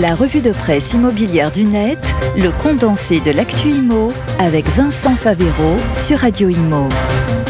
La revue de presse immobilière du net, le condensé de l'actu IMO avec Vincent Favero sur Radio Imo.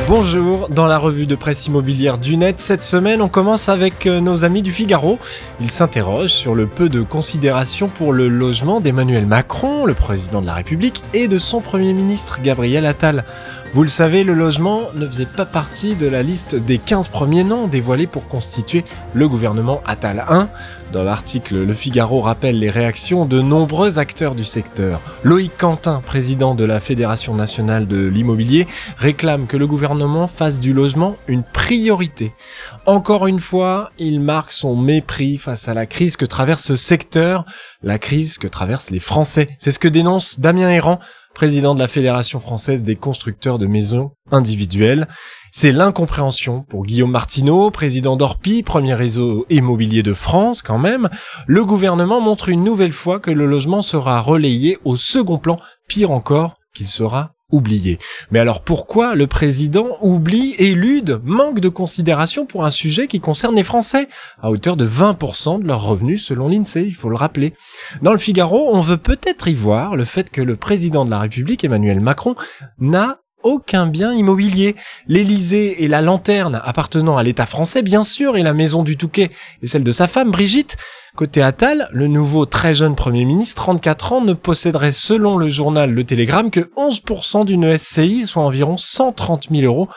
Bonjour, dans la revue de presse immobilière du net, cette semaine on commence avec euh, nos amis du Figaro. Ils s'interrogent sur le peu de considération pour le logement d'Emmanuel Macron, le président de la République, et de son Premier ministre Gabriel Attal. Vous le savez, le logement ne faisait pas partie de la liste des 15 premiers noms dévoilés pour constituer le gouvernement Attal 1. Dans l'article, Le Figaro rappelle les réactions de nombreux acteurs du secteur. Loïc Quentin, président de la Fédération nationale de l'immobilier, réclame que le gouvernement fasse du logement une priorité. Encore une fois, il marque son mépris face à la crise que traverse ce secteur, la crise que traversent les Français. C'est ce que dénonce Damien Errand, président de la Fédération française des constructeurs de maisons individuelles. C'est l'incompréhension pour Guillaume Martineau, président d'Orpi, premier réseau immobilier de France quand même. Le gouvernement montre une nouvelle fois que le logement sera relayé au second plan, pire encore qu'il sera oublié. Mais alors pourquoi le président oublie, élude, manque de considération pour un sujet qui concerne les Français, à hauteur de 20% de leurs revenus selon l'INSEE, il faut le rappeler. Dans le Figaro, on veut peut-être y voir le fait que le président de la République, Emmanuel Macron, n'a aucun bien immobilier. L'Élysée et la lanterne appartenant à l'État français, bien sûr, et la maison du Touquet et celle de sa femme, Brigitte. Côté Attal, le nouveau très jeune Premier ministre, 34 ans, ne posséderait selon le journal Le Télégramme que 11% d'une SCI, soit environ 130 000 euros.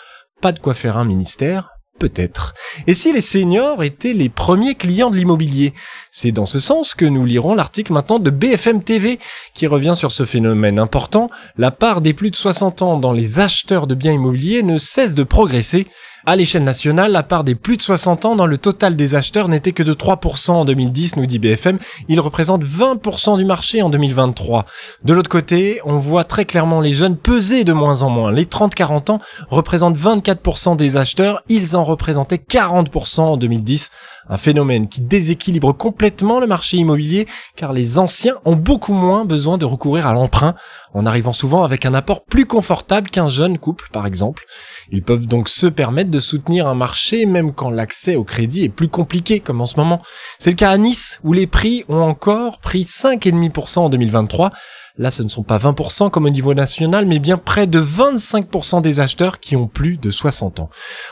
Pas de quoi faire un ministère, Peut-être. Et si les seniors étaient les premiers clients de l'immobilier? C'est dans ce sens que nous lirons l'article maintenant de BFM TV qui revient sur ce phénomène important. La part des plus de 60 ans dans les acheteurs de biens immobiliers ne cesse de progresser. À l'échelle nationale, la part des plus de 60 ans dans le total des acheteurs n'était que de 3% en 2010, nous dit BFM. Il représente 20% du marché en 2023. De l'autre côté, on voit très clairement les jeunes peser de moins en moins. Les 30-40 ans représentent 24% des acheteurs, ils en représentaient 40% en 2010. Un phénomène qui déséquilibre complètement le marché immobilier car les anciens ont beaucoup moins besoin de recourir à l'emprunt en arrivant souvent avec un apport plus confortable qu'un jeune couple par exemple. Ils peuvent donc se permettre de soutenir un marché même quand l'accès au crédit est plus compliqué comme en ce moment. C'est le cas à Nice où les prix ont encore pris 5,5% en 2023 Là, ce ne sont pas 20% comme au niveau national, mais bien près de 25% des acheteurs qui ont plus de 60 ans.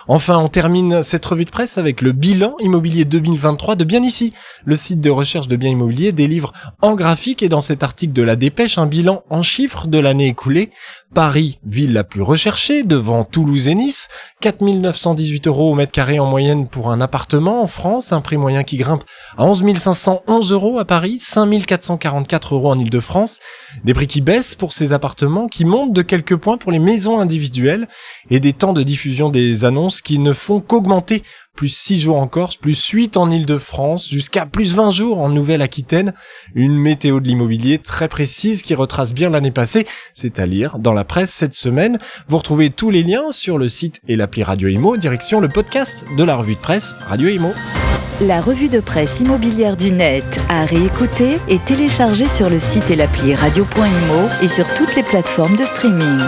Enfin, on termine cette revue de presse avec le bilan immobilier 2023 de Bien Ici. Le site de recherche de biens immobiliers délivre en graphique et dans cet article de la dépêche un bilan en chiffres de l'année écoulée. Paris, ville la plus recherchée, devant Toulouse et Nice, 4918 euros au mètre carré en moyenne pour un appartement en France, un prix moyen qui grimpe à 11 511 euros à Paris, 5444 euros en Ile-de-France. Des prix qui baissent pour ces appartements, qui montent de quelques points pour les maisons individuelles, et des temps de diffusion des annonces qui ne font qu'augmenter. Plus 6 jours en Corse, plus 8 en Ile-de-France, jusqu'à plus 20 jours en Nouvelle-Aquitaine. Une météo de l'immobilier très précise qui retrace bien l'année passée, c'est à lire dans la presse cette semaine. Vous retrouvez tous les liens sur le site et l'appli Radio Imo, direction le podcast de la revue de presse Radio Imo. La revue de presse immobilière du net à réécouter et télécharger sur le site et l'appli radio.imo et sur toutes les plateformes de streaming.